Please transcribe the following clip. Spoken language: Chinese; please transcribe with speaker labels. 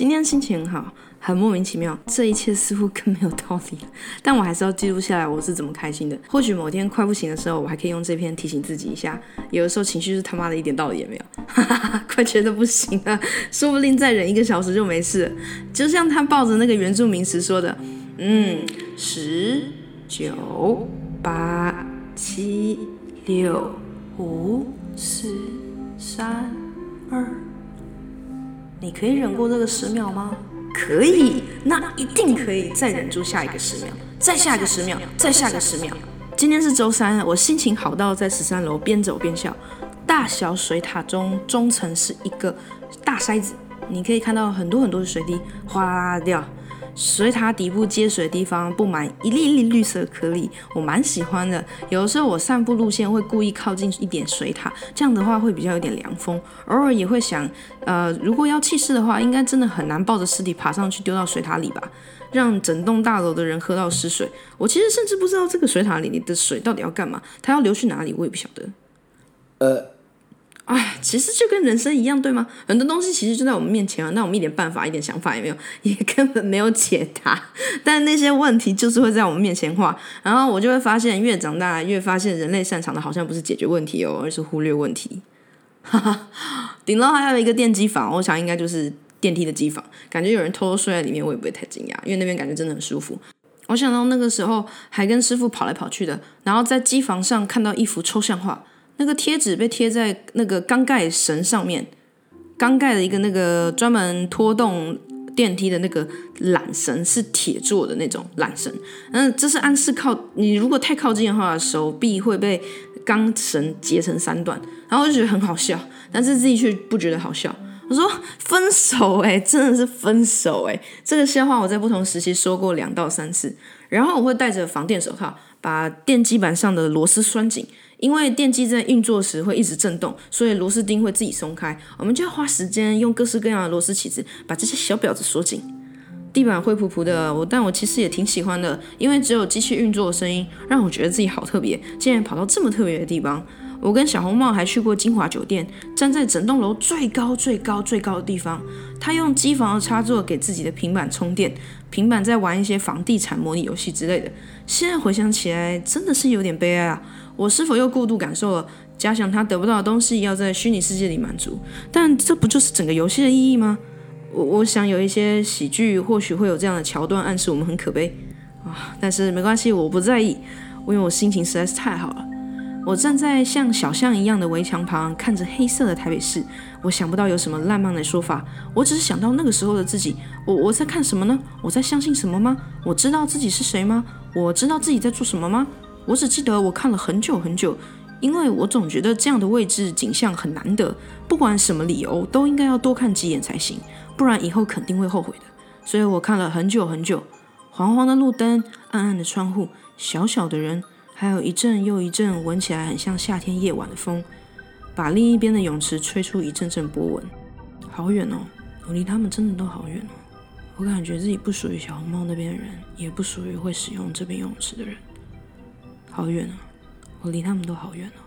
Speaker 1: 今天心情很好，很莫名其妙，这一切似乎更没有道理了。但我还是要记录下来我是怎么开心的。或许某天快不行的时候，我还可以用这篇提醒自己一下。有的时候情绪是他妈的一点道理也没有，哈哈，快觉得不行了，说不定再忍一个小时就没事。就像他抱着那个原住民时说的，嗯，十九八七六五四三二。你可以忍过这个十秒吗？可以，那一定可以再忍住下一个十秒，再下一个十秒，再下一个十秒。今天是周三，我心情好到在十三楼边走边笑。大小水塔中中层是一个大筛子，你可以看到很多很多的水滴哗啦啦掉。水塔底部接水的地方布满一粒粒绿色颗粒，我蛮喜欢的。有的时候我散步路线会故意靠近一点水塔，这样的话会比较有点凉风。偶尔也会想，呃，如果要弃尸的话，应该真的很难抱着尸体爬上去丢到水塔里吧，让整栋大楼的人喝到湿水。我其实甚至不知道这个水塔里的水到底要干嘛，它要流去哪里，我也不晓得。呃。哎，其实就跟人生一样，对吗？很多东西其实就在我们面前啊，那我们一点办法、一点想法也没有，也根本没有解答。但那些问题就是会在我们面前画，然后我就会发现，越长大越发现，人类擅长的好像不是解决问题哦，而是忽略问题。哈哈，顶楼还有一个电机房，我想应该就是电梯的机房，感觉有人偷偷睡在里面，我也不会太惊讶，因为那边感觉真的很舒服。我想到那个时候还跟师傅跑来跑去的，然后在机房上看到一幅抽象画。那个贴纸被贴在那个钢盖绳上面，钢盖的一个那个专门拖动电梯的那个缆绳是铁做的那种缆绳，嗯，这是暗示靠你如果太靠近的话，手臂会被钢绳截成三段，然后就觉得很好笑，但是自己却不觉得好笑。我说分手哎，真的是分手哎，这个笑话我在不同时期说过两到三次，然后我会戴着防电手套，把电机板上的螺丝拴紧。因为电机在运作时会一直震动，所以螺丝钉会自己松开。我们就要花时间用各式各样的螺丝起子把这些小婊子锁紧。地板灰扑扑的，我但我其实也挺喜欢的，因为只有机器运作的声音让我觉得自己好特别，竟然跑到这么特别的地方。我跟小红帽还去过金华酒店，站在整栋楼最高最高最高的地方，他用机房的插座给自己的平板充电，平板在玩一些房地产模拟游戏之类的。现在回想起来，真的是有点悲哀啊。我是否又过度感受了？假想他得不到的东西要在虚拟世界里满足，但这不就是整个游戏的意义吗？我我想有一些喜剧或许会有这样的桥段暗示我们很可悲啊，但是没关系，我不在意，因为我心情实在是太好了。我站在像小巷一样的围墙旁，看着黑色的台北市，我想不到有什么浪漫的说法，我只是想到那个时候的自己。我我在看什么呢？我在相信什么吗？我知道自己是谁吗？我知道自己在做什么吗？我只记得我看了很久很久，因为我总觉得这样的位置景象很难得，不管什么理由都应该要多看几眼才行，不然以后肯定会后悔的。所以我看了很久很久，黄黄的路灯，暗暗的窗户，小小的人，还有一阵又一阵闻起来很像夏天夜晚的风，把另一边的泳池吹出一阵阵波纹。好远哦，我离他们真的都好远哦。我感觉自己不属于小红帽那边的人，也不属于会使用这边泳池的人。好远啊！我离他们都好远哦。